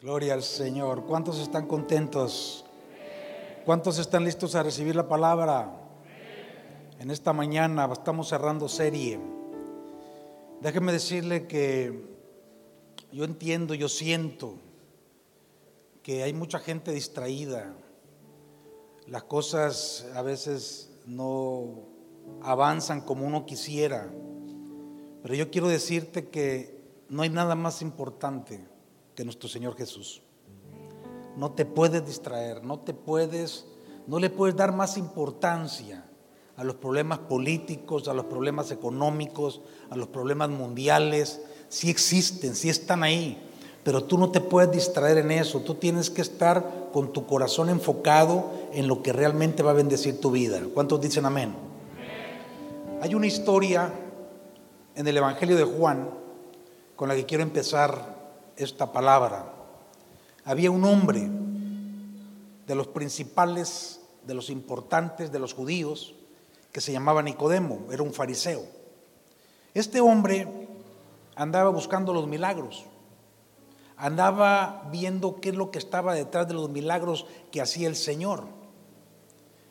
Gloria al Señor. ¿Cuántos están contentos? ¿Cuántos están listos a recibir la palabra? En esta mañana estamos cerrando serie. Déjeme decirle que yo entiendo, yo siento que hay mucha gente distraída. Las cosas a veces no avanzan como uno quisiera. Pero yo quiero decirte que no hay nada más importante que nuestro Señor Jesús. No te puedes distraer, no te puedes, no le puedes dar más importancia a los problemas políticos, a los problemas económicos, a los problemas mundiales. Sí existen, sí están ahí, pero tú no te puedes distraer en eso. Tú tienes que estar con tu corazón enfocado en lo que realmente va a bendecir tu vida. ¿Cuántos dicen amén? Hay una historia en el Evangelio de Juan con la que quiero empezar esta palabra. Había un hombre de los principales, de los importantes, de los judíos, que se llamaba Nicodemo, era un fariseo. Este hombre andaba buscando los milagros, andaba viendo qué es lo que estaba detrás de los milagros que hacía el Señor.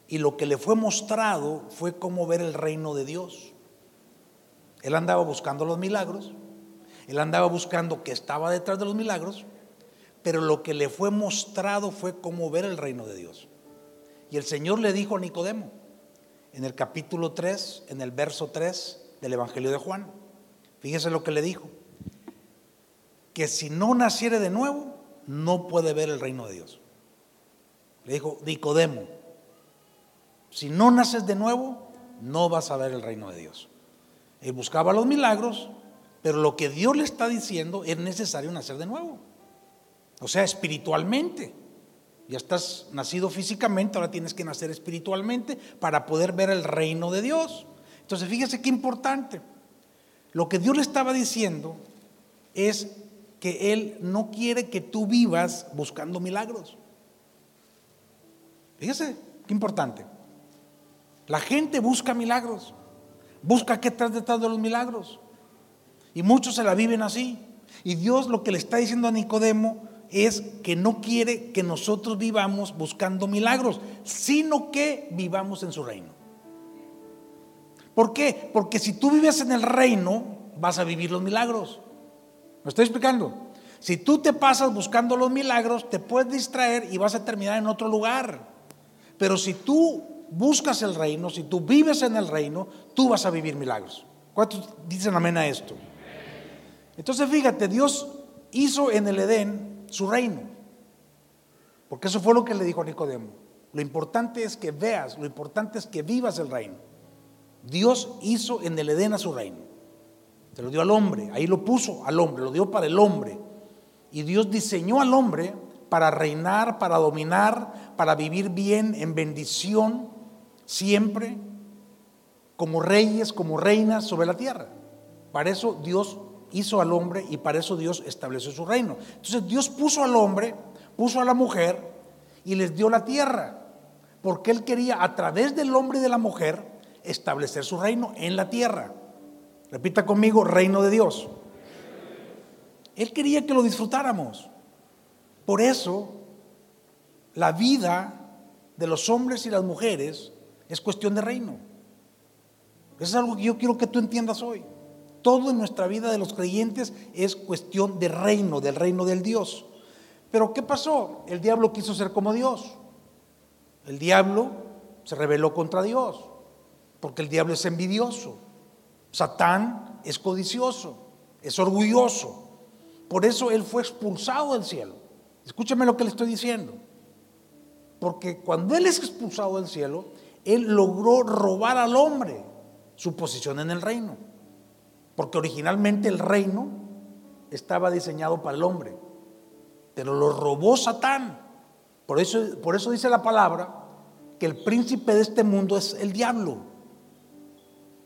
Y lo que le fue mostrado fue cómo ver el reino de Dios. Él andaba buscando los milagros, él andaba buscando que estaba detrás de los milagros, pero lo que le fue mostrado fue cómo ver el reino de Dios. Y el Señor le dijo a Nicodemo, en el capítulo 3, en el verso 3 del Evangelio de Juan, fíjese lo que le dijo, que si no naciere de nuevo, no puede ver el reino de Dios. Le dijo, Nicodemo, si no naces de nuevo, no vas a ver el reino de Dios. Él buscaba los milagros, pero lo que Dios le está diciendo es necesario nacer de nuevo. O sea, espiritualmente. Ya estás nacido físicamente, ahora tienes que nacer espiritualmente para poder ver el reino de Dios. Entonces, fíjese qué importante. Lo que Dios le estaba diciendo es que Él no quiere que tú vivas buscando milagros. Fíjese qué importante. La gente busca milagros. Busca qué está detrás de los milagros. Y muchos se la viven así. Y Dios lo que le está diciendo a Nicodemo es que no quiere que nosotros vivamos buscando milagros, sino que vivamos en su reino. ¿Por qué? Porque si tú vives en el reino, vas a vivir los milagros. ¿Me estoy explicando? Si tú te pasas buscando los milagros, te puedes distraer y vas a terminar en otro lugar. Pero si tú buscas el reino, si tú vives en el reino, tú vas a vivir milagros. ¿Cuántos dicen amén a esto? Entonces fíjate, Dios hizo en el Edén su reino. Porque eso fue lo que le dijo a Nicodemo. Lo importante es que veas, lo importante es que vivas el reino. Dios hizo en el Edén a su reino. Se lo dio al hombre, ahí lo puso al hombre, lo dio para el hombre. Y Dios diseñó al hombre para reinar, para dominar, para vivir bien en bendición, siempre, como reyes, como reinas sobre la tierra. Para eso Dios hizo al hombre y para eso Dios estableció su reino. Entonces Dios puso al hombre, puso a la mujer y les dio la tierra, porque Él quería a través del hombre y de la mujer establecer su reino en la tierra. Repita conmigo, reino de Dios. Él quería que lo disfrutáramos. Por eso, la vida de los hombres y las mujeres es cuestión de reino. Eso es algo que yo quiero que tú entiendas hoy. Todo en nuestra vida de los creyentes es cuestión de reino, del reino del Dios. Pero ¿qué pasó? El diablo quiso ser como Dios. El diablo se rebeló contra Dios, porque el diablo es envidioso. Satán es codicioso, es orgulloso. Por eso él fue expulsado del cielo. Escúchame lo que le estoy diciendo. Porque cuando él es expulsado del cielo, él logró robar al hombre su posición en el reino. Porque originalmente el reino estaba diseñado para el hombre, pero lo robó Satán. Por eso, por eso dice la palabra que el príncipe de este mundo es el diablo.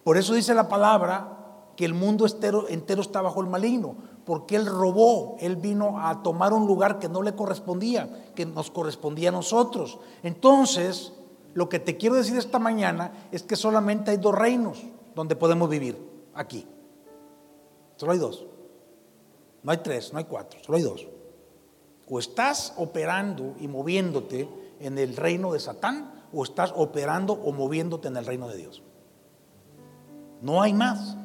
Por eso dice la palabra que el mundo entero, entero está bajo el maligno, porque él robó, él vino a tomar un lugar que no le correspondía, que nos correspondía a nosotros. Entonces, lo que te quiero decir esta mañana es que solamente hay dos reinos donde podemos vivir, aquí. Solo hay dos. No hay tres, no hay cuatro, solo hay dos. O estás operando y moviéndote en el reino de Satán o estás operando o moviéndote en el reino de Dios. No hay más.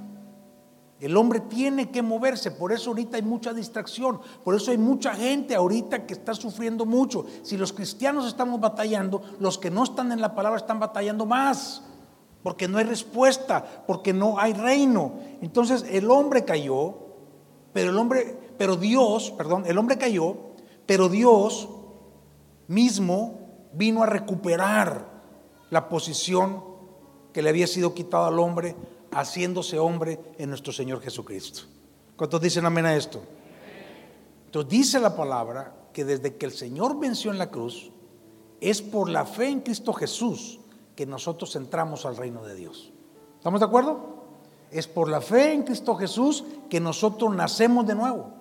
El hombre tiene que moverse, por eso ahorita hay mucha distracción, por eso hay mucha gente ahorita que está sufriendo mucho. Si los cristianos estamos batallando, los que no están en la palabra están batallando más, porque no hay respuesta, porque no hay reino. Entonces el hombre cayó, pero el hombre, pero Dios, perdón, el hombre cayó, pero Dios mismo vino a recuperar la posición que le había sido quitada al hombre haciéndose hombre en nuestro Señor Jesucristo. ¿Cuántos dicen amén a esto? Entonces dice la palabra que desde que el Señor venció en la cruz, es por la fe en Cristo Jesús que nosotros entramos al reino de Dios. ¿Estamos de acuerdo? Es por la fe en Cristo Jesús que nosotros nacemos de nuevo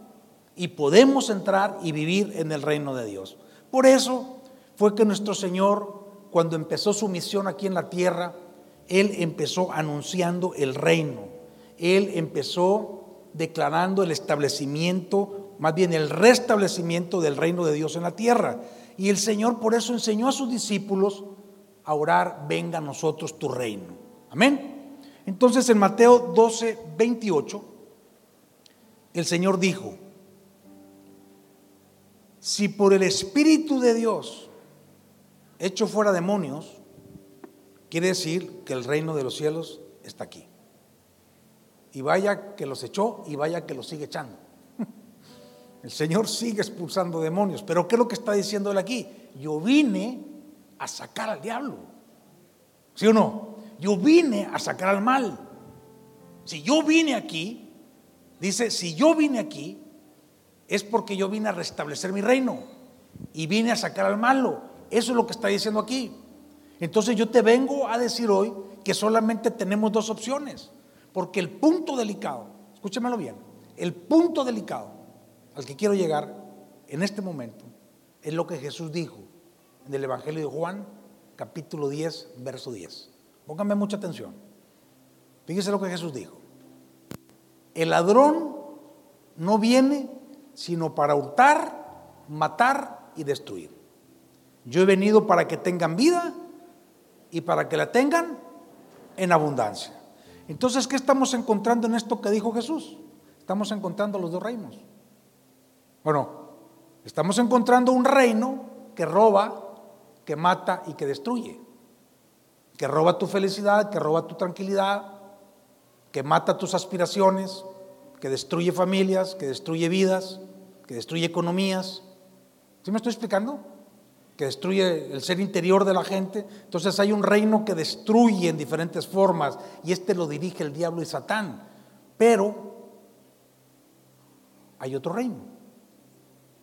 y podemos entrar y vivir en el reino de Dios. Por eso fue que nuestro Señor, cuando empezó su misión aquí en la tierra, él empezó anunciando el reino. Él empezó declarando el establecimiento, más bien el restablecimiento del reino de Dios en la tierra. Y el Señor por eso enseñó a sus discípulos a orar, venga a nosotros tu reino. Amén. Entonces en Mateo 12, 28, el Señor dijo, si por el Espíritu de Dios hecho fuera demonios, Quiere decir que el reino de los cielos está aquí. Y vaya que los echó y vaya que los sigue echando. El Señor sigue expulsando demonios. Pero ¿qué es lo que está diciendo él aquí? Yo vine a sacar al diablo. ¿Sí o no? Yo vine a sacar al mal. Si yo vine aquí, dice, si yo vine aquí, es porque yo vine a restablecer mi reino y vine a sacar al malo. Eso es lo que está diciendo aquí. Entonces yo te vengo a decir hoy que solamente tenemos dos opciones, porque el punto delicado, escúchemelo bien, el punto delicado al que quiero llegar en este momento es lo que Jesús dijo en el Evangelio de Juan, capítulo 10, verso 10. Pónganme mucha atención. Fíjense lo que Jesús dijo. El ladrón no viene sino para hurtar, matar y destruir. Yo he venido para que tengan vida y para que la tengan en abundancia. Entonces, ¿qué estamos encontrando en esto que dijo Jesús? Estamos encontrando los dos reinos. Bueno, estamos encontrando un reino que roba, que mata y que destruye. Que roba tu felicidad, que roba tu tranquilidad, que mata tus aspiraciones, que destruye familias, que destruye vidas, que destruye economías. ¿Sí me estoy explicando? que destruye el ser interior de la gente. Entonces hay un reino que destruye en diferentes formas y este lo dirige el diablo y Satán. Pero hay otro reino,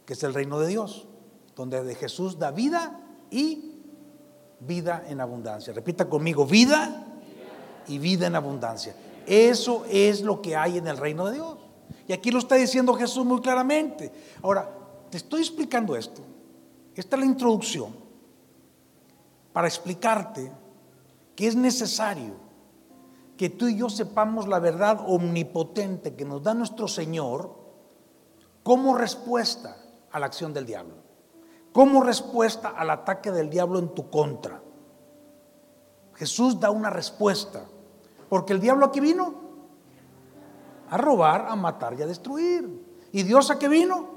que es el reino de Dios, donde de Jesús da vida y vida en abundancia. Repita conmigo, vida y vida en abundancia. Eso es lo que hay en el reino de Dios. Y aquí lo está diciendo Jesús muy claramente. Ahora, te estoy explicando esto esta es la introducción para explicarte que es necesario que tú y yo sepamos la verdad omnipotente que nos da nuestro Señor como respuesta a la acción del diablo, como respuesta al ataque del diablo en tu contra. Jesús da una respuesta, porque el diablo aquí vino a robar, a matar y a destruir. ¿Y Dios a qué vino?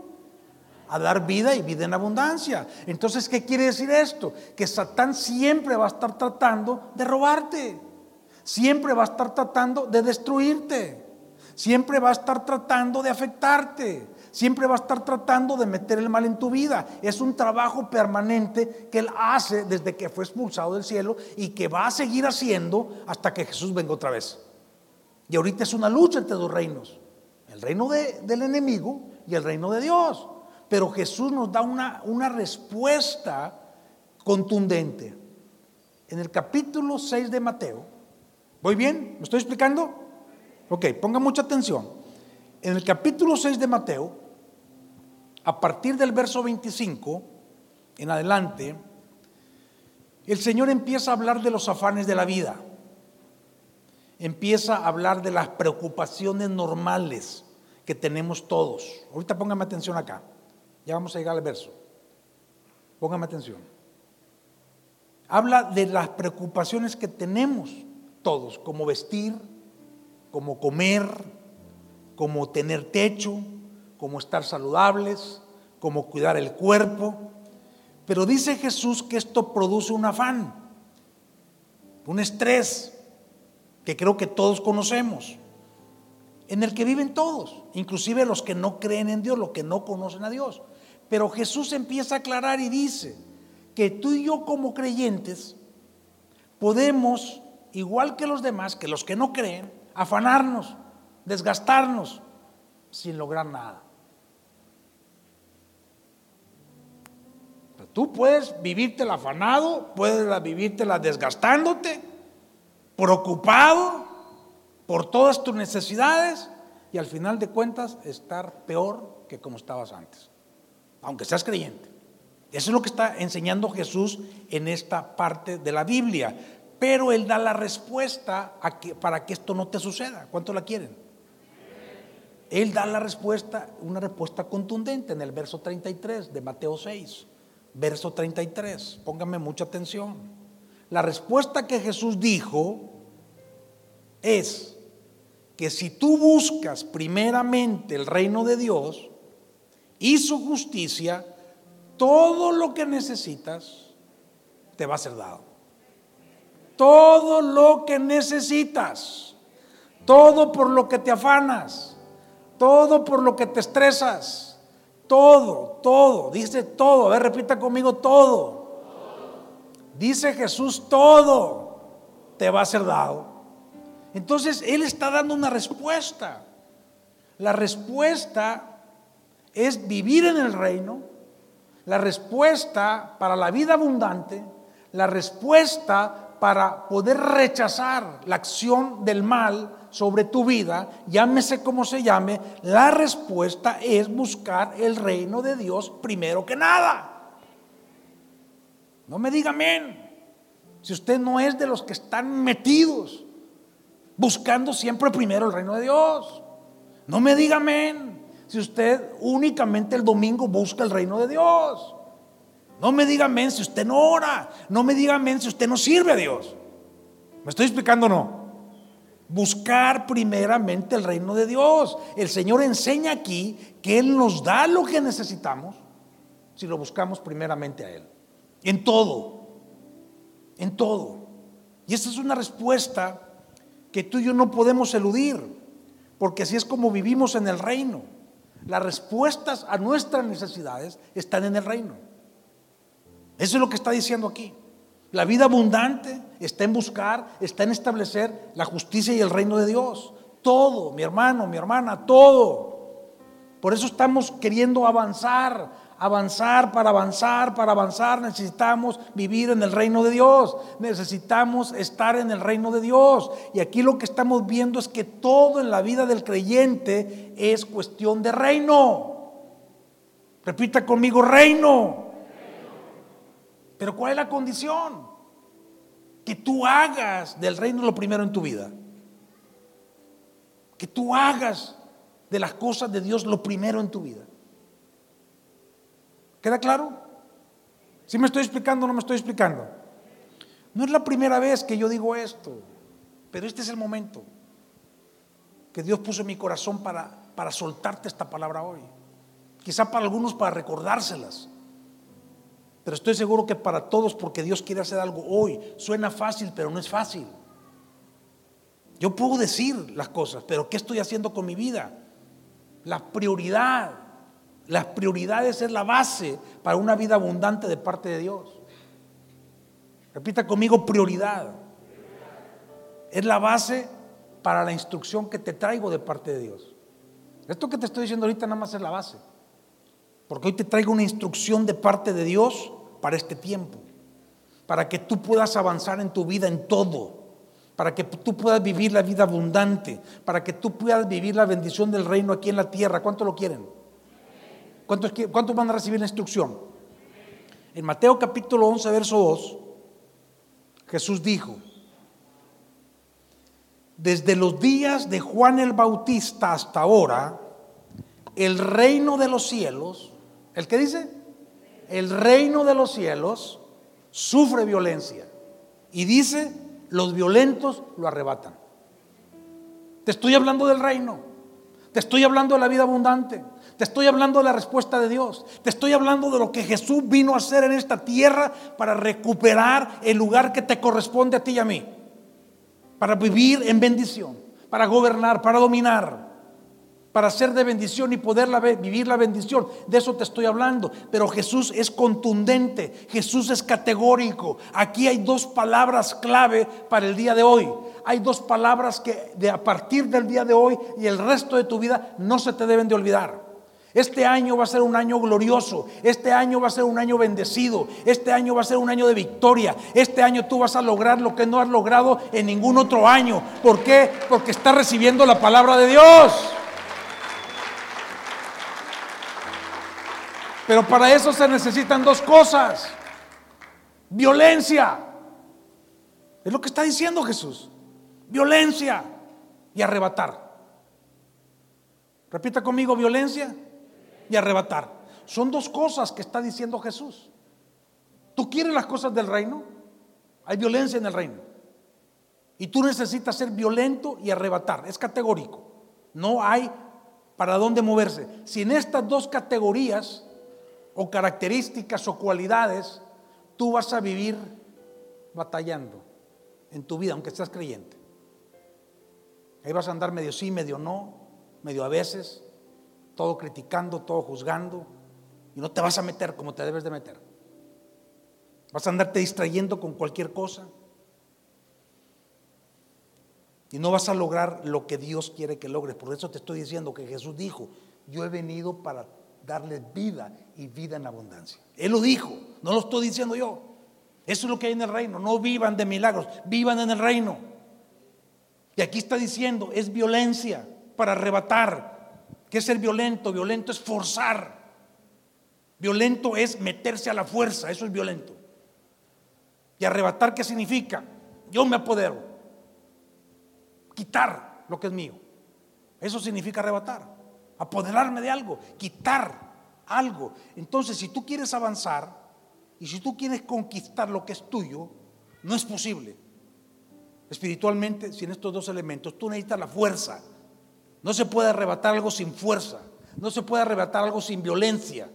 a dar vida y vida en abundancia. Entonces, ¿qué quiere decir esto? Que Satán siempre va a estar tratando de robarte, siempre va a estar tratando de destruirte, siempre va a estar tratando de afectarte, siempre va a estar tratando de meter el mal en tu vida. Es un trabajo permanente que él hace desde que fue expulsado del cielo y que va a seguir haciendo hasta que Jesús venga otra vez. Y ahorita es una lucha entre dos reinos, el reino del enemigo y el reino de Dios. Pero Jesús nos da una, una respuesta contundente. En el capítulo 6 de Mateo, ¿voy bien? ¿Me estoy explicando? Ok, ponga mucha atención. En el capítulo 6 de Mateo, a partir del verso 25 en adelante, el Señor empieza a hablar de los afanes de la vida. Empieza a hablar de las preocupaciones normales que tenemos todos. Ahorita póngame atención acá. Ya vamos a llegar al verso. Póngame atención. Habla de las preocupaciones que tenemos todos, como vestir, como comer, como tener techo, como estar saludables, como cuidar el cuerpo. Pero dice Jesús que esto produce un afán, un estrés que creo que todos conocemos, en el que viven todos, inclusive los que no creen en Dios, los que no conocen a Dios. Pero Jesús empieza a aclarar y dice que tú y yo como creyentes podemos, igual que los demás, que los que no creen, afanarnos, desgastarnos sin lograr nada. Tú puedes vivírtela afanado, puedes vivírtela desgastándote, preocupado por todas tus necesidades y al final de cuentas estar peor que como estabas antes aunque seas creyente. Eso es lo que está enseñando Jesús en esta parte de la Biblia. Pero Él da la respuesta para que esto no te suceda. ¿Cuánto la quieren? Él da la respuesta, una respuesta contundente en el verso 33 de Mateo 6. Verso 33, póngame mucha atención. La respuesta que Jesús dijo es que si tú buscas primeramente el reino de Dios, y su justicia, todo lo que necesitas te va a ser dado. Todo lo que necesitas, todo por lo que te afanas, todo por lo que te estresas, todo, todo, dice todo, a ver, repita conmigo todo. Dice Jesús, todo te va a ser dado. Entonces, Él está dando una respuesta. La respuesta es vivir en el reino, la respuesta para la vida abundante, la respuesta para poder rechazar la acción del mal sobre tu vida, llámese como se llame, la respuesta es buscar el reino de Dios primero que nada. No me diga amén. Si usted no es de los que están metidos buscando siempre primero el reino de Dios, no me diga amén si usted únicamente el domingo busca el reino de Dios. No me diga amén si usted no ora. No me diga amén si usted no sirve a Dios. ¿Me estoy explicando o no? Buscar primeramente el reino de Dios. El Señor enseña aquí que Él nos da lo que necesitamos si lo buscamos primeramente a Él. En todo. En todo. Y esta es una respuesta que tú y yo no podemos eludir, porque así es como vivimos en el reino. Las respuestas a nuestras necesidades están en el reino. Eso es lo que está diciendo aquí. La vida abundante está en buscar, está en establecer la justicia y el reino de Dios. Todo, mi hermano, mi hermana, todo. Por eso estamos queriendo avanzar, avanzar, para avanzar, para avanzar necesitamos vivir en el reino de Dios, necesitamos estar en el reino de Dios. Y aquí lo que estamos viendo es que todo en la vida del creyente es cuestión de reino. Repita conmigo, reino. Pero ¿cuál es la condición? Que tú hagas del reino lo primero en tu vida. Que tú hagas de las cosas de Dios lo primero en tu vida. ¿Queda claro? ¿Si me estoy explicando o no me estoy explicando? No es la primera vez que yo digo esto, pero este es el momento que Dios puso en mi corazón para, para soltarte esta palabra hoy. Quizá para algunos para recordárselas, pero estoy seguro que para todos porque Dios quiere hacer algo hoy. Suena fácil, pero no es fácil. Yo puedo decir las cosas, pero ¿qué estoy haciendo con mi vida? La prioridad las prioridades es la base para una vida abundante de parte de Dios. Repita conmigo, prioridad. Es la base para la instrucción que te traigo de parte de Dios. Esto que te estoy diciendo ahorita nada más es la base. Porque hoy te traigo una instrucción de parte de Dios para este tiempo. Para que tú puedas avanzar en tu vida en todo. Para que tú puedas vivir la vida abundante. Para que tú puedas vivir la bendición del reino aquí en la tierra. ¿Cuánto lo quieren? ¿Cuántos, van a recibir la instrucción? En Mateo capítulo 11, verso 2, Jesús dijo, desde los días de Juan el Bautista hasta ahora, el reino de los cielos, ¿El que dice? El reino de los cielos sufre violencia. Y dice, los violentos lo arrebatan. Te estoy hablando del reino. Te estoy hablando de la vida abundante. Te estoy hablando de la respuesta de Dios. Te estoy hablando de lo que Jesús vino a hacer en esta tierra para recuperar el lugar que te corresponde a ti y a mí. Para vivir en bendición, para gobernar, para dominar para ser de bendición y poder vivir la bendición. De eso te estoy hablando. Pero Jesús es contundente, Jesús es categórico. Aquí hay dos palabras clave para el día de hoy. Hay dos palabras que de a partir del día de hoy y el resto de tu vida no se te deben de olvidar. Este año va a ser un año glorioso, este año va a ser un año bendecido, este año va a ser un año de victoria, este año tú vas a lograr lo que no has logrado en ningún otro año. ¿Por qué? Porque estás recibiendo la palabra de Dios. Pero para eso se necesitan dos cosas. Violencia. Es lo que está diciendo Jesús. Violencia y arrebatar. Repita conmigo, violencia y arrebatar. Son dos cosas que está diciendo Jesús. ¿Tú quieres las cosas del reino? Hay violencia en el reino. Y tú necesitas ser violento y arrebatar. Es categórico. No hay para dónde moverse. Si en estas dos categorías o características o cualidades, tú vas a vivir batallando en tu vida, aunque seas creyente. Ahí vas a andar medio sí, medio no, medio a veces, todo criticando, todo juzgando, y no te vas a meter como te debes de meter. Vas a andarte distrayendo con cualquier cosa. Y no vas a lograr lo que Dios quiere que logres. Por eso te estoy diciendo que Jesús dijo, yo he venido para darles vida y vida en abundancia. Él lo dijo, no lo estoy diciendo yo. Eso es lo que hay en el reino. No vivan de milagros, vivan en el reino. Y aquí está diciendo, es violencia para arrebatar. ¿Qué es ser violento? Violento es forzar. Violento es meterse a la fuerza, eso es violento. ¿Y arrebatar qué significa? Yo me apodero. Quitar lo que es mío. Eso significa arrebatar apoderarme de algo, quitar algo. Entonces, si tú quieres avanzar y si tú quieres conquistar lo que es tuyo, no es posible. Espiritualmente, sin estos dos elementos, tú necesitas la fuerza. No se puede arrebatar algo sin fuerza. No se puede arrebatar algo sin violencia.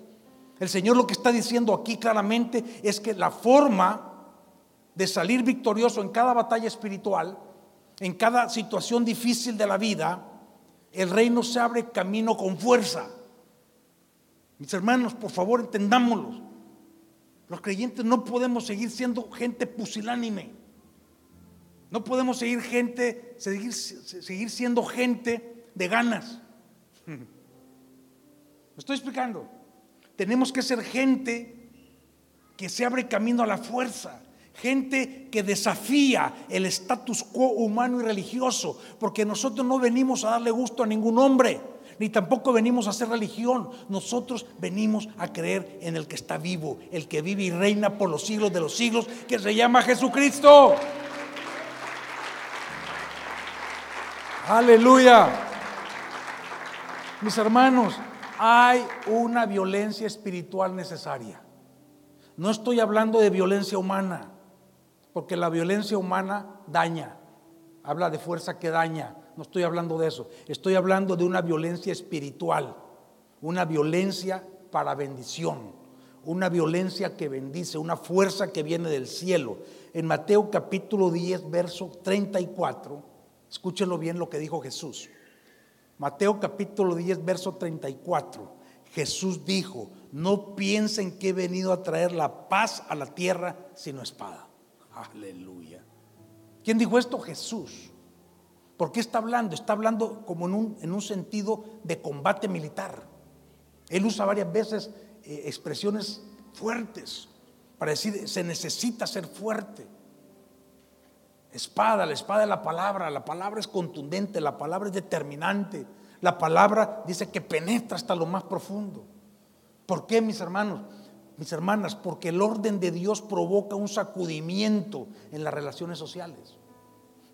El Señor lo que está diciendo aquí claramente es que la forma de salir victorioso en cada batalla espiritual, en cada situación difícil de la vida, el reino se abre camino con fuerza. Mis hermanos, por favor, entendámoslo. Los creyentes no podemos seguir siendo gente pusilánime. No podemos seguir gente, seguir, seguir siendo gente de ganas. ¿Me estoy explicando? Tenemos que ser gente que se abre camino a la fuerza gente que desafía el status quo humano y religioso, porque nosotros no venimos a darle gusto a ningún hombre, ni tampoco venimos a hacer religión, nosotros venimos a creer en el que está vivo, el que vive y reina por los siglos de los siglos, que se llama Jesucristo. Aleluya. Mis hermanos, hay una violencia espiritual necesaria. No estoy hablando de violencia humana. Porque la violencia humana daña. Habla de fuerza que daña. No estoy hablando de eso. Estoy hablando de una violencia espiritual. Una violencia para bendición. Una violencia que bendice. Una fuerza que viene del cielo. En Mateo capítulo 10, verso 34. Escúchenlo bien lo que dijo Jesús. Mateo capítulo 10, verso 34. Jesús dijo, no piensen que he venido a traer la paz a la tierra sino espada. Aleluya. ¿Quién dijo esto? Jesús. ¿Por qué está hablando? Está hablando como en un, en un sentido de combate militar. Él usa varias veces eh, expresiones fuertes para decir, se necesita ser fuerte. Espada, la espada es la palabra, la palabra es contundente, la palabra es determinante. La palabra dice que penetra hasta lo más profundo. ¿Por qué, mis hermanos? Mis hermanas, porque el orden de Dios provoca un sacudimiento en las relaciones sociales,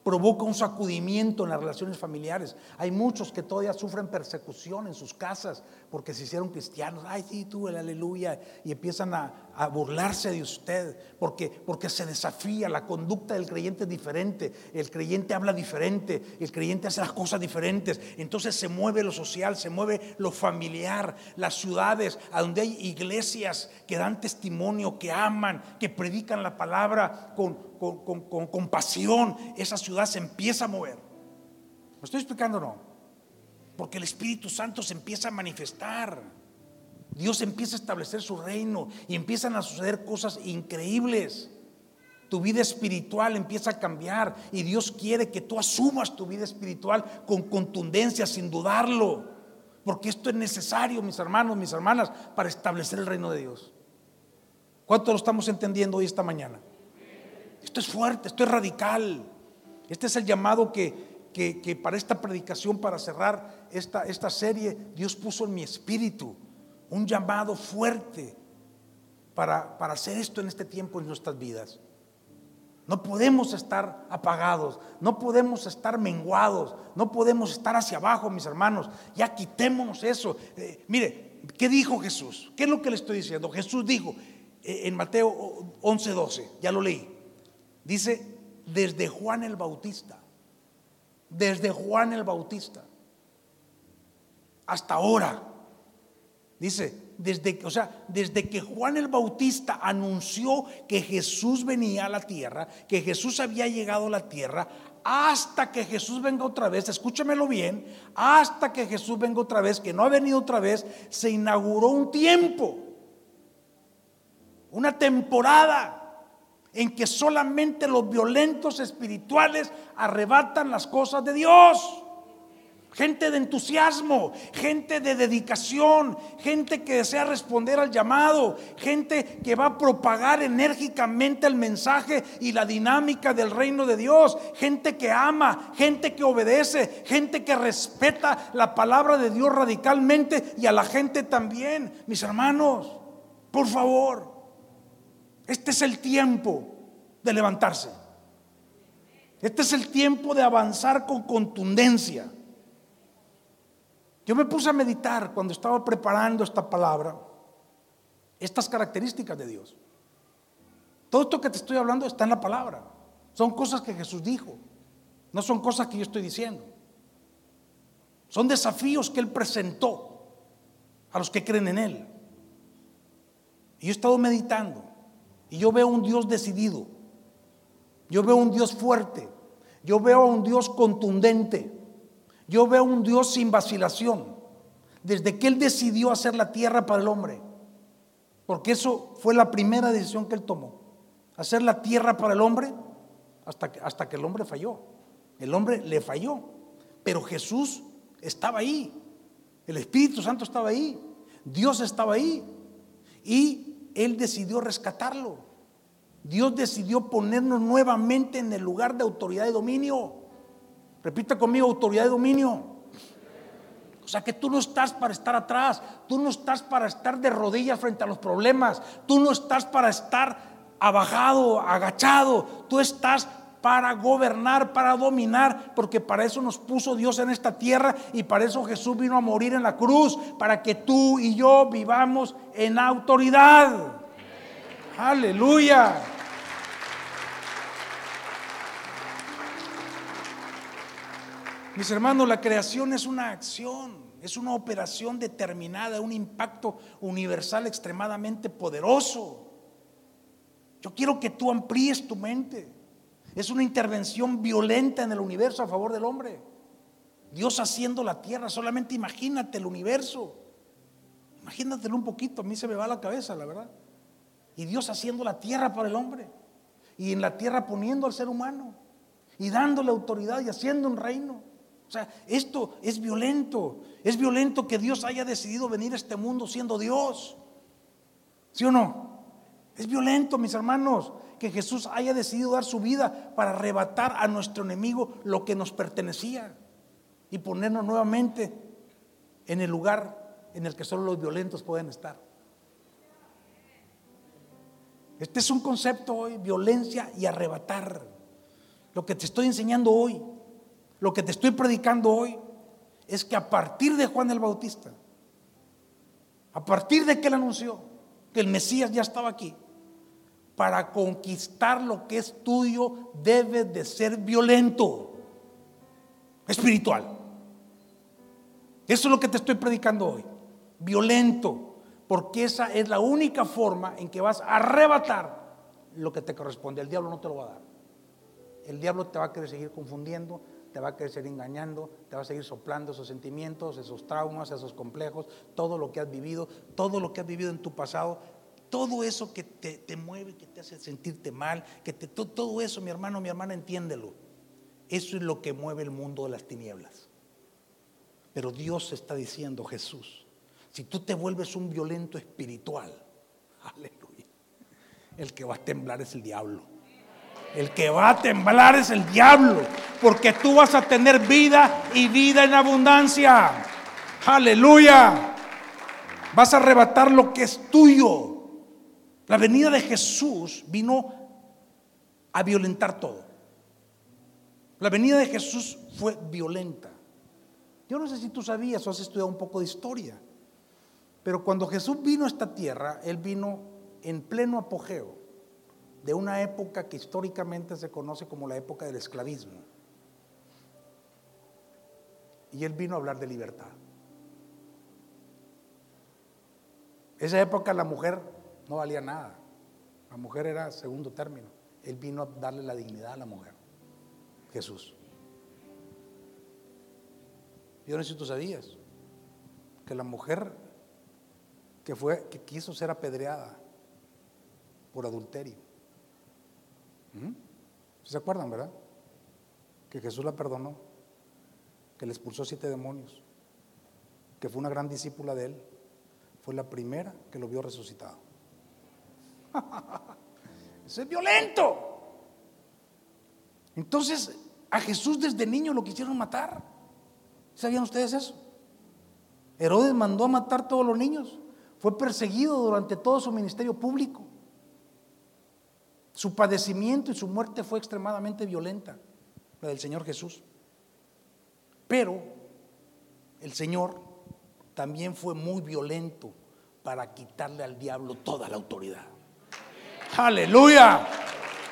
provoca un sacudimiento en las relaciones familiares. Hay muchos que todavía sufren persecución en sus casas porque se hicieron cristianos. Ay, sí, tú, el aleluya. Y empiezan a, burlarse de usted, porque, porque se desafía. La conducta del creyente es diferente. El creyente habla diferente. El creyente hace las cosas diferentes. Entonces se mueve lo social, se mueve lo familiar. Las ciudades a donde hay iglesias que dan testimonio, que aman, que predican la palabra con, con, con, con pasión. Esa ciudad se empieza a mover. ¿Me estoy explicando o no? Porque el Espíritu Santo se empieza a manifestar. Dios empieza a establecer su reino y empiezan a suceder cosas increíbles. Tu vida espiritual empieza a cambiar y Dios quiere que tú asumas tu vida espiritual con contundencia, sin dudarlo. Porque esto es necesario, mis hermanos, mis hermanas, para establecer el reino de Dios. ¿Cuánto lo estamos entendiendo hoy esta mañana? Esto es fuerte, esto es radical. Este es el llamado que, que, para esta predicación, para cerrar esta, esta serie, Dios puso en mi espíritu un llamado fuerte para, para hacer esto en este tiempo en nuestras vidas. No podemos estar apagados, no podemos estar menguados, no podemos estar hacia abajo, mis hermanos. Ya quitémonos eso. Eh, mire, ¿qué dijo Jesús? ¿Qué es lo que le estoy diciendo? Jesús dijo eh, en Mateo 11, 12, ya lo leí. Dice, desde Juan el Bautista desde Juan el Bautista hasta ahora. Dice, desde, o sea, desde que Juan el Bautista anunció que Jesús venía a la tierra, que Jesús había llegado a la tierra, hasta que Jesús venga otra vez, escúchamelo bien, hasta que Jesús venga otra vez, que no ha venido otra vez, se inauguró un tiempo, una temporada en que solamente los violentos espirituales arrebatan las cosas de Dios. Gente de entusiasmo, gente de dedicación, gente que desea responder al llamado, gente que va a propagar enérgicamente el mensaje y la dinámica del reino de Dios, gente que ama, gente que obedece, gente que respeta la palabra de Dios radicalmente y a la gente también. Mis hermanos, por favor, este es el tiempo de levantarse. Este es el tiempo de avanzar con contundencia. Yo me puse a meditar cuando estaba preparando esta palabra, estas características de Dios. Todo esto que te estoy hablando está en la palabra. Son cosas que Jesús dijo, no son cosas que yo estoy diciendo. Son desafíos que Él presentó a los que creen en Él. Y yo he estado meditando y yo veo un Dios decidido. Yo veo un Dios fuerte. Yo veo a un Dios contundente. Yo veo un Dios sin vacilación. Desde que Él decidió hacer la tierra para el hombre. Porque eso fue la primera decisión que Él tomó. Hacer la tierra para el hombre hasta que, hasta que el hombre falló. El hombre le falló. Pero Jesús estaba ahí. El Espíritu Santo estaba ahí. Dios estaba ahí. Y Él decidió rescatarlo. Dios decidió ponernos nuevamente en el lugar de autoridad y dominio. Repita conmigo, autoridad y dominio. O sea que tú no estás para estar atrás, tú no estás para estar de rodillas frente a los problemas, tú no estás para estar abajado, agachado, tú estás para gobernar, para dominar, porque para eso nos puso Dios en esta tierra y para eso Jesús vino a morir en la cruz, para que tú y yo vivamos en autoridad. Aleluya. Mis hermanos, la creación es una acción, es una operación determinada, un impacto universal extremadamente poderoso. Yo quiero que tú amplíes tu mente. Es una intervención violenta en el universo a favor del hombre. Dios haciendo la tierra, solamente imagínate el universo. Imagínatelo un poquito, a mí se me va la cabeza, la verdad. Y Dios haciendo la tierra para el hombre. Y en la tierra poniendo al ser humano. Y dándole autoridad y haciendo un reino. O sea, esto es violento. Es violento que Dios haya decidido venir a este mundo siendo Dios. ¿Sí o no? Es violento, mis hermanos, que Jesús haya decidido dar su vida para arrebatar a nuestro enemigo lo que nos pertenecía y ponernos nuevamente en el lugar en el que solo los violentos pueden estar. Este es un concepto hoy, violencia y arrebatar. Lo que te estoy enseñando hoy lo que te estoy predicando hoy es que a partir de Juan el Bautista, a partir de que él anunció que el Mesías ya estaba aquí, para conquistar lo que es tuyo, debe de ser violento, espiritual. Eso es lo que te estoy predicando hoy. Violento, porque esa es la única forma en que vas a arrebatar lo que te corresponde. El diablo no te lo va a dar. El diablo te va a querer seguir confundiendo, te va a querer seguir engañando, te va a seguir soplando esos sentimientos, esos traumas, esos complejos, todo lo que has vivido, todo lo que has vivido en tu pasado, todo eso que te, mueve, que te hace sentirte mal, que te, todo, todo eso, mi hermano, mi hermana, entiéndelo. Eso es lo que mueve el mundo de las tinieblas. Pero Dios está diciendo, Jesús, si tú te vuelves un violento espiritual, aleluya, el que va a temblar es el diablo. El que va a temblar es el diablo, porque tú vas a tener vida y vida en abundancia. Aleluya. Vas a arrebatar lo que es tuyo. La venida de Jesús vino a violentar todo. La venida de Jesús fue violenta. Yo no sé si tú sabías o has estudiado un poco de historia, pero cuando Jesús vino a esta tierra, Él vino en pleno apogeo de una época que históricamente se conoce como la época del esclavismo. Y Él vino a hablar de libertad. Esa época la mujer no valía nada. La mujer era segundo término. Él vino a darle la dignidad a la mujer. Jesús. Yo no sé si tú sabías que la mujer que fue que quiso ser apedreada por adulterio. ¿Mm? ¿Se acuerdan, verdad? Que Jesús la perdonó, que le expulsó siete demonios, que fue una gran discípula de él, fue la primera que lo vio resucitado. Eso es violento. Entonces, a Jesús desde niño lo quisieron matar. ¿Sabían ustedes eso? Herodes mandó a matar a todos los niños. Fue perseguido durante todo su ministerio público. Su padecimiento y su muerte fue extremadamente violenta, la del Señor Jesús. Pero el Señor también fue muy violento para quitarle al diablo toda la autoridad. Aleluya.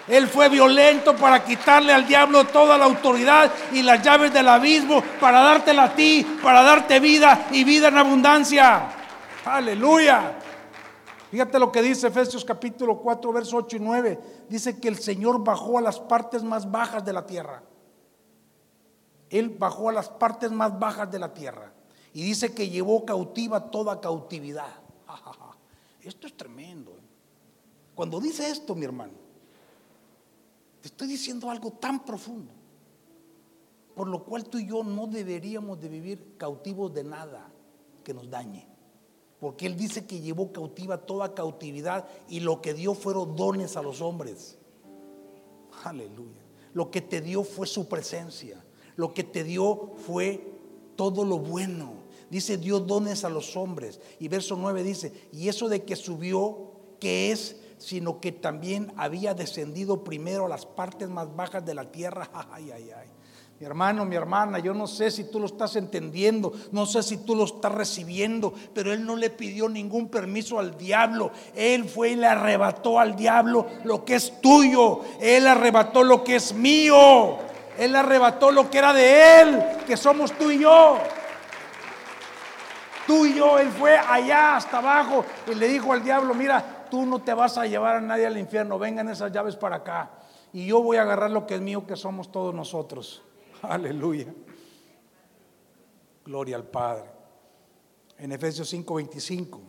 Él fue violento para quitarle al diablo toda la autoridad y las llaves del abismo para dártela a ti, para darte vida y vida en abundancia. Aleluya. Fíjate lo que dice Efesios capítulo 4, verso 8 y 9. Dice que el Señor bajó a las partes más bajas de la tierra. Él bajó a las partes más bajas de la tierra. Y dice que llevó cautiva toda cautividad. Esto es tremendo. Cuando dice esto, mi hermano, te estoy diciendo algo tan profundo, por lo cual tú y yo no deberíamos de vivir cautivos de nada que nos dañe. Porque Él dice que llevó cautiva toda cautividad y lo que dio fueron dones a los hombres. Aleluya. Lo que te dio fue su presencia. Lo que te dio fue todo lo bueno. Dice, dio dones a los hombres. Y verso 9 dice, y eso de que subió, que es sino que también había descendido primero a las partes más bajas de la tierra. Ay, ay, ay. Mi hermano, mi hermana, yo no sé si tú lo estás entendiendo, no sé si tú lo estás recibiendo, pero Él no le pidió ningún permiso al diablo. Él fue y le arrebató al diablo lo que es tuyo. Él arrebató lo que es mío. Él arrebató lo que era de Él, que somos tú y yo. Tú y yo, Él fue allá hasta abajo y le dijo al diablo, mira, tú no te vas a llevar a nadie al infierno, vengan esas llaves para acá. Y yo voy a agarrar lo que es mío, que somos todos nosotros. Aleluya. Gloria al Padre. En Efesios 5:25,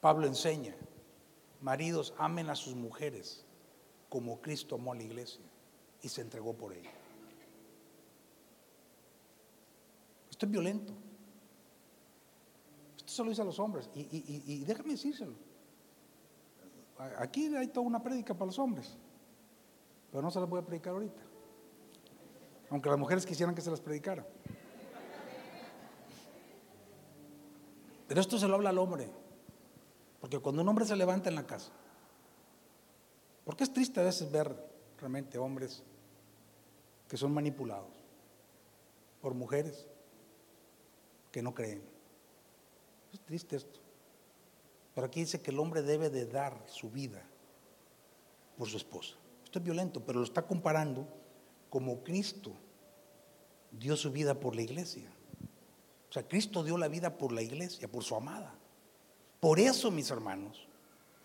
Pablo enseña, maridos amen a sus mujeres como Cristo amó a la iglesia y se entregó por ella. Esto es violento se lo dice a los hombres. Y, déjame decírselo. Aquí hay toda una prédica para los hombres. Pero no se las voy a predicar ahorita. Aunque las mujeres quisieran que se las predicara. Pero esto se lo habla al hombre. Porque cuando un hombre se levanta en la casa, porque es triste a veces ver realmente hombres que son manipulados por mujeres que no creen. Es triste esto. Pero aquí dice que el hombre debe de dar su vida por su esposa. Esto es violento, pero lo está comparando como Cristo dio su vida por la iglesia. O sea, Cristo dio la vida por la iglesia, por su amada. Por eso, mis hermanos,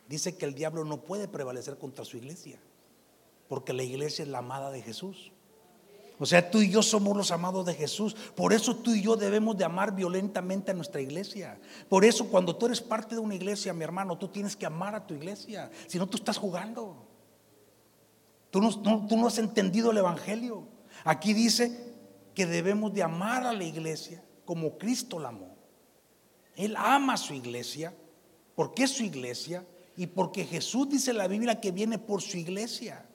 dice que el diablo no puede prevalecer contra su iglesia, porque la iglesia es la amada de Jesús. O sea, tú y yo somos los amados de Jesús. Por eso tú y yo debemos de amar violentamente a nuestra iglesia. Por eso cuando tú eres parte de una iglesia, mi hermano, tú tienes que amar a tu iglesia. Si no, tú estás jugando. Tú no, has entendido el Evangelio. Aquí dice que debemos de amar a la iglesia como Cristo la amó. Él ama a su iglesia porque es su iglesia y porque Jesús dice en la Biblia que viene por su iglesia.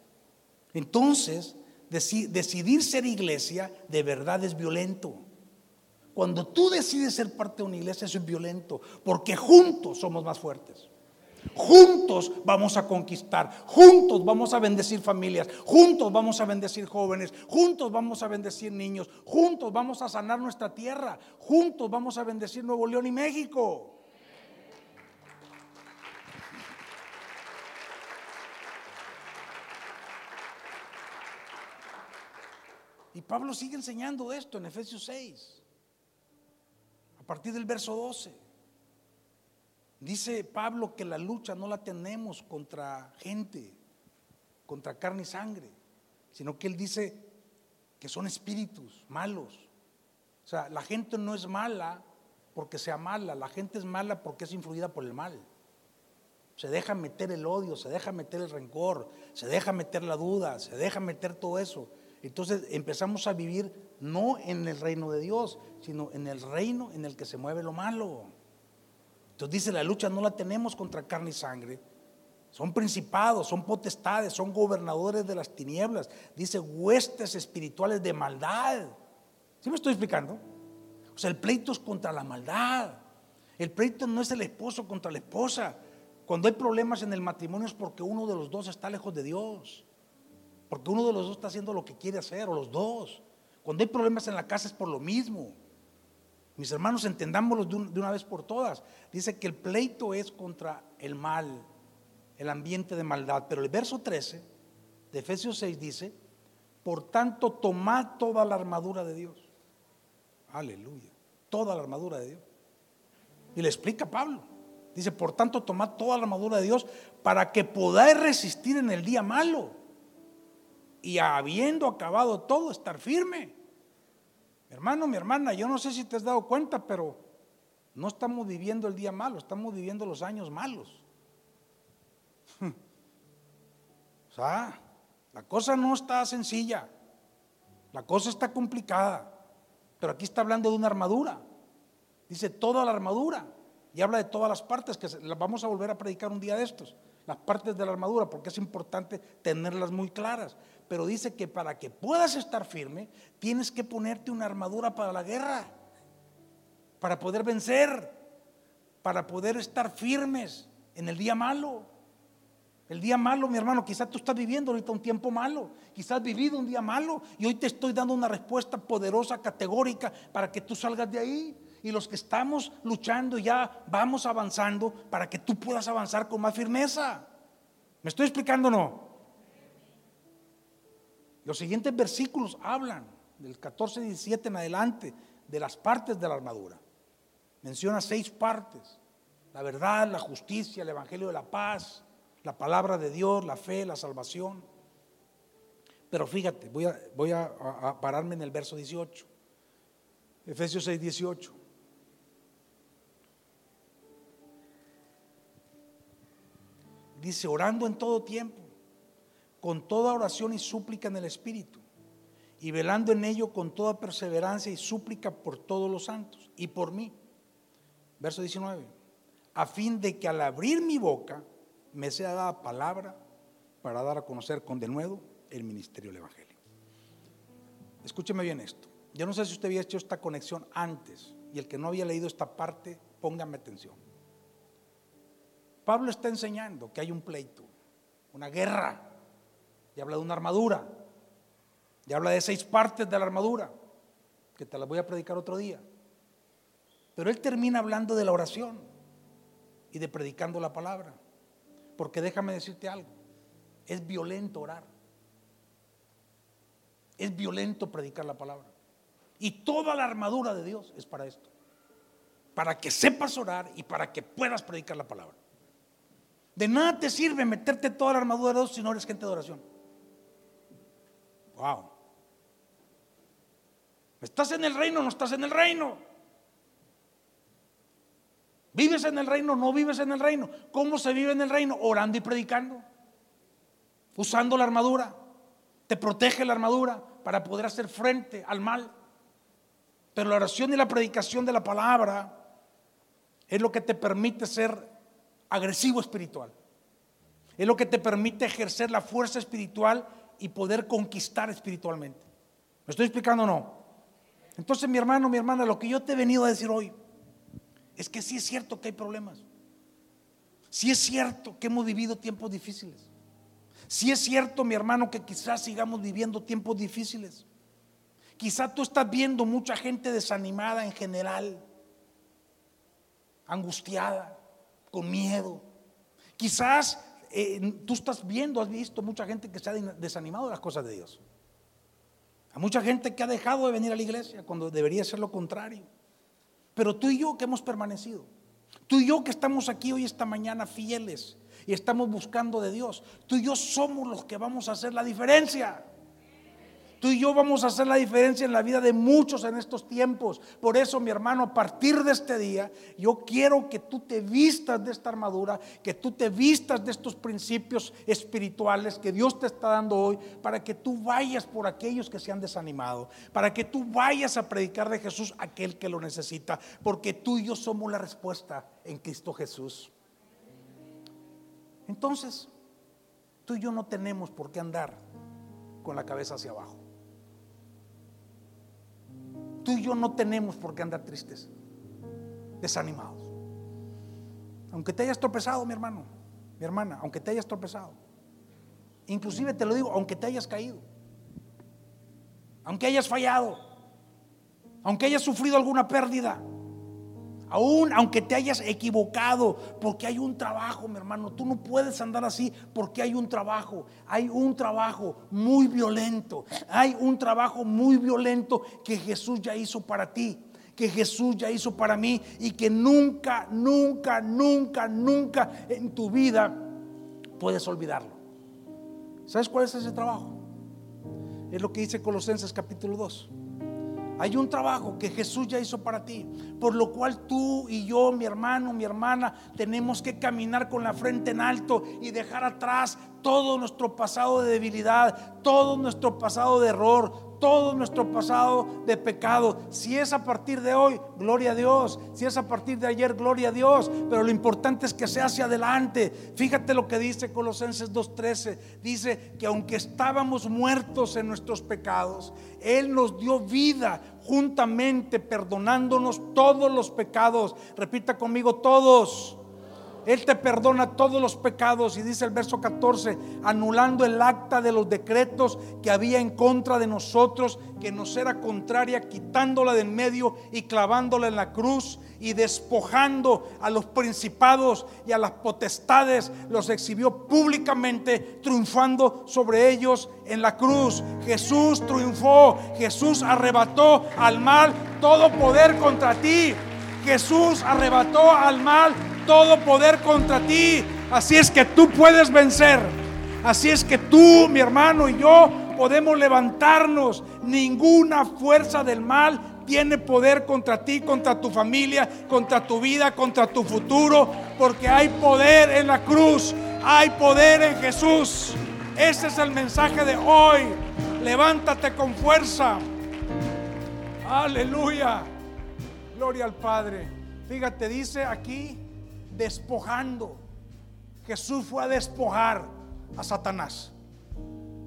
Entonces, decidir ser iglesia de verdad es violento. Cuando tú decides ser parte de una iglesia, eso es violento, porque juntos somos más fuertes. Juntos vamos a conquistar, juntos vamos a bendecir familias, juntos vamos a bendecir jóvenes, juntos vamos a bendecir niños, juntos vamos a sanar nuestra tierra, juntos vamos a bendecir Nuevo León y México. Pablo sigue enseñando esto en Efesios 6, a partir del verso 12. Dice Pablo que la lucha no la tenemos contra gente, contra carne y sangre, sino que él dice que son espíritus malos. O sea, la gente no es mala porque sea mala, la gente es mala porque es influida por el mal. Se deja meter el odio, se deja meter el rencor, se deja meter la duda, se deja meter todo eso. Entonces empezamos a vivir no en el reino de Dios, sino en el reino en el que se mueve lo malo. Entonces dice, la lucha no la tenemos contra carne y sangre. Son principados, son potestades, son gobernadores de las tinieblas. Dice, huestes espirituales de maldad. ¿Sí me estoy explicando? O sea, el pleito es contra la maldad. El pleito no es el esposo contra la esposa. Cuando hay problemas en el matrimonio es porque uno de los dos está lejos de Dios. Porque uno de los dos está haciendo lo que quiere hacer, o los dos. Cuando hay problemas en la casa es por lo mismo. Mis hermanos, entendámoslo de, una vez por todas. Dice que el pleito es contra el mal, el ambiente de maldad. Pero el verso 13 de Efesios 6 dice, por tanto, tomad toda la armadura de Dios. Aleluya. Toda la armadura de Dios. Y le explica Pablo. Dice, por tanto, tomad toda la armadura de Dios para que podáis resistir en el día malo y habiendo acabado todo, estar firme. Mi hermano, mi hermana, yo no sé si te has dado cuenta, pero no estamos viviendo el día malo, estamos viviendo los años malos. o sea, la cosa no está sencilla, la cosa está complicada, pero aquí está hablando de una armadura. Dice toda la armadura y habla de todas las partes que vamos a volver a predicar un día de estos las partes de la armadura, porque es importante tenerlas muy claras. Pero dice que para que puedas estar firme, tienes que ponerte una armadura para la guerra, para poder vencer, para poder estar firmes en el día malo. El día malo, mi hermano, quizás tú estás viviendo ahorita un tiempo malo, quizás has vivido un día malo y hoy te estoy dando una respuesta poderosa, categórica, para que tú salgas de ahí y los que estamos luchando ya vamos avanzando para que tú puedas avanzar con más firmeza. ¿Me estoy explicando o no? Los siguientes versículos hablan del 14 y 17 en adelante de las partes de la armadura. Menciona seis partes. La verdad, la justicia, el evangelio de la paz, la palabra de Dios, la fe, la salvación. Pero fíjate, voy a, voy a, pararme en el verso 18. Efesios 6, 18. Dice, orando en todo tiempo, con toda oración y súplica en el Espíritu, y velando en ello con toda perseverancia y súplica por todos los santos y por mí. Verso 19, a fin de que al abrir mi boca me sea dada palabra para dar a conocer con de nuevo el ministerio del Evangelio. Escúcheme bien esto. Yo no sé si usted había hecho esta conexión antes y el que no había leído esta parte, póngame atención. Pablo está enseñando que hay un pleito, una guerra, y habla de una armadura, y habla de seis partes de la armadura, que te las voy a predicar otro día. Pero él termina hablando de la oración y de predicando la palabra. Porque déjame decirte algo, es violento orar. Es violento predicar la palabra. Y toda la armadura de Dios es para esto. Para que sepas orar y para que puedas predicar la palabra. De nada te sirve meterte toda la armadura de Dios si no eres gente de oración. Wow. ¿Estás en el reino o no estás en el reino? ¿Vives en el reino o no vives en el reino? ¿Cómo se vive en el reino? Orando y predicando. Usando la armadura. Te protege la armadura para poder hacer frente al mal. Pero la oración y la predicación de la palabra es lo que te permite ser agresivo espiritual. Es lo que te permite ejercer la fuerza espiritual y poder conquistar espiritualmente. ¿Me estoy explicando o no? Entonces, mi hermano, mi hermana, lo que yo te he venido a decir hoy es que sí es cierto que hay problemas. Sí es cierto que hemos vivido tiempos difíciles. Sí es cierto, mi hermano, que quizás sigamos viviendo tiempos difíciles. Quizás tú estás viendo mucha gente desanimada en general, angustiada, con miedo. Quizás eh, tú estás viendo, has visto mucha gente que se ha desanimado de las cosas de Dios. Hay mucha gente que ha dejado de venir a la iglesia cuando debería ser lo contrario. Pero tú y yo que hemos permanecido, tú y yo que estamos aquí hoy esta mañana fieles y estamos buscando de Dios, tú y yo somos los que vamos a hacer la diferencia. Tú y yo vamos a hacer la diferencia en la vida de muchos en estos tiempos. Por eso, mi hermano, a partir de este día, yo quiero que tú te vistas de esta armadura, que tú te vistas de estos principios espirituales que Dios te está dando hoy, para que tú vayas por aquellos que se han desanimado, para que tú vayas a predicar de Jesús aquel que lo necesita, porque tú y yo somos la respuesta en Cristo Jesús. Entonces, tú y yo no tenemos por qué andar con la cabeza hacia abajo. Tú y yo no tenemos por qué andar tristes, desanimados. Aunque te hayas tropezado, mi hermano, mi hermana, aunque te hayas tropezado. Inclusive te lo digo, aunque te hayas caído, aunque hayas fallado, aunque hayas sufrido alguna pérdida, Aún aunque te hayas equivocado, porque hay un trabajo, mi hermano, tú no puedes andar así porque hay un trabajo. Hay un trabajo muy violento. Hay un trabajo muy violento que Jesús ya hizo para ti, que Jesús ya hizo para mí y que nunca, nunca, nunca, nunca en tu vida puedes olvidarlo. ¿Sabes cuál es ese trabajo? Es lo que dice Colosenses capítulo 2. Hay un trabajo que Jesús ya hizo para ti, por lo cual tú y yo, mi hermano, mi hermana, tenemos que caminar con la frente en alto y dejar atrás todo nuestro pasado de debilidad, todo nuestro pasado de error, todo nuestro pasado de pecado. Si es a partir de hoy, gloria a Dios. Si es a partir de ayer, gloria a Dios. Pero lo importante es que sea hacia adelante. Fíjate lo que dice Colosenses 2.13. Dice que aunque estábamos muertos en nuestros pecados, Él nos dio vida juntamente, perdonándonos todos los pecados. Repita conmigo, todos él te perdona todos los pecados y dice el verso 14, anulando el acta de los decretos que había en contra de nosotros, que nos era contraria, quitándola del medio y clavándola en la cruz y despojando a los principados y a las potestades, los exhibió públicamente, triunfando sobre ellos en la cruz. Jesús triunfó, Jesús arrebató al mal todo poder contra ti. Jesús arrebató al mal todo poder contra ti. Así es que tú puedes vencer. Así es que tú, mi hermano y yo podemos levantarnos. Ninguna fuerza del mal tiene poder contra ti, contra tu familia, contra tu vida, contra tu futuro, porque hay poder en la cruz, hay poder en Jesús. Ese es el mensaje de hoy. Levántate con fuerza. Aleluya. Gloria al Padre. Fíjate, dice aquí despojando. Jesús fue a despojar a Satanás.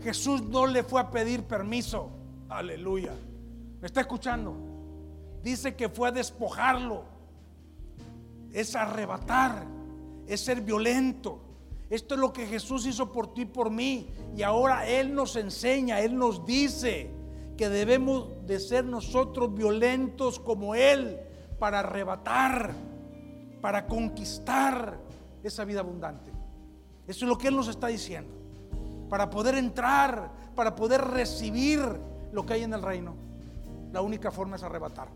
Jesús no le fue a pedir permiso. Aleluya. ¿Me está escuchando? Dice que fue a despojarlo. Es arrebatar. Es ser violento. Esto es lo que Jesús hizo por ti y por mí. Y ahora Él nos enseña, Él nos dice que debemos de ser nosotros violentos como Él para arrebatar, para conquistar esa vida abundante. Eso es lo que Él nos está diciendo. Para poder entrar, para poder recibir lo que hay en el reino, la única forma es arrebatar.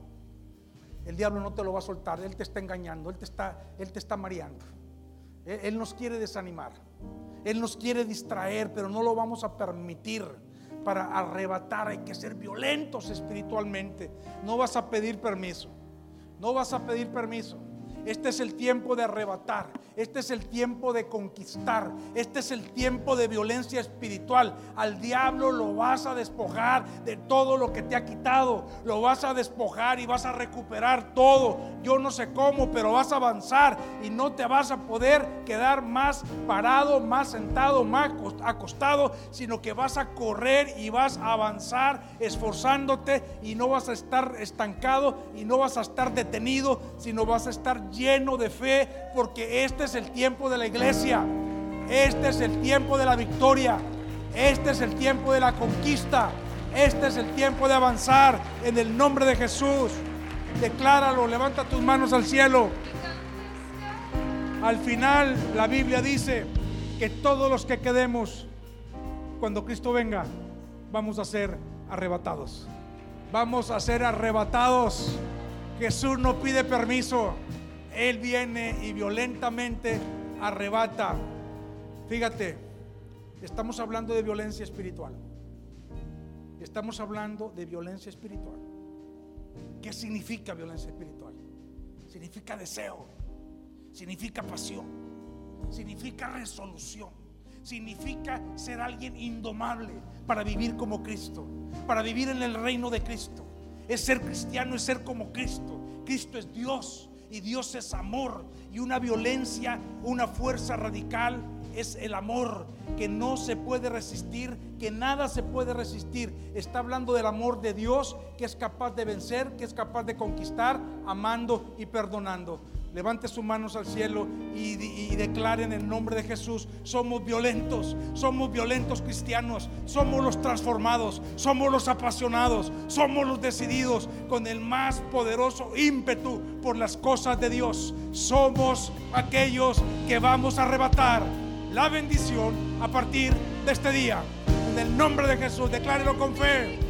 El diablo no te lo va a soltar, Él te está engañando, Él te está, él te está mareando. Él, él nos quiere desanimar, Él nos quiere distraer, pero no lo vamos a permitir para arrebatar. Hay que ser violentos espiritualmente. No vas a pedir permiso, no vas a pedir permiso. Este es el tiempo de arrebatar. Este es el tiempo de conquistar. Este es el tiempo de violencia espiritual. Al diablo lo vas a despojar de todo lo que te ha quitado. Lo vas a despojar y vas a recuperar todo. Yo no sé cómo, pero vas a avanzar y no te vas a poder quedar más parado, más sentado, más acostado, sino que vas a correr y vas a avanzar esforzándote y no vas a estar estancado y no vas a estar detenido, sino vas a estar lleno de fe porque este es el tiempo de la iglesia. Este es el tiempo de la victoria. Este es el tiempo de la conquista. Este es el tiempo de avanzar en el nombre de Jesús. Decláralo, levanta tus manos al cielo. Al final la Biblia dice que todos los que quedemos cuando Cristo venga vamos a ser arrebatados. Vamos a ser arrebatados. Jesús no pide permiso. Él viene y violentamente arrebata. Fíjate, estamos hablando de violencia espiritual. Estamos hablando de violencia espiritual. ¿Qué significa violencia espiritual? Significa deseo, significa pasión, significa resolución, significa ser alguien indomable para vivir como Cristo, para vivir en el reino de Cristo. Es ser cristiano, es ser como Cristo. Cristo es Dios y Dios es amor y una violencia, una fuerza radical es el amor que no se puede resistir, que nada se puede resistir. Está hablando del amor de Dios que es capaz de vencer, que es capaz de conquistar, amando y perdonando. Levante sus manos al cielo y, y, declare en el nombre de Jesús, somos violentos, somos violentos cristianos, somos los transformados, somos los apasionados, somos los decididos con el más poderoso ímpetu por las cosas de Dios. Somos aquellos que vamos a arrebatar la bendición a partir de este día. En el nombre de Jesús, declárelo con fe.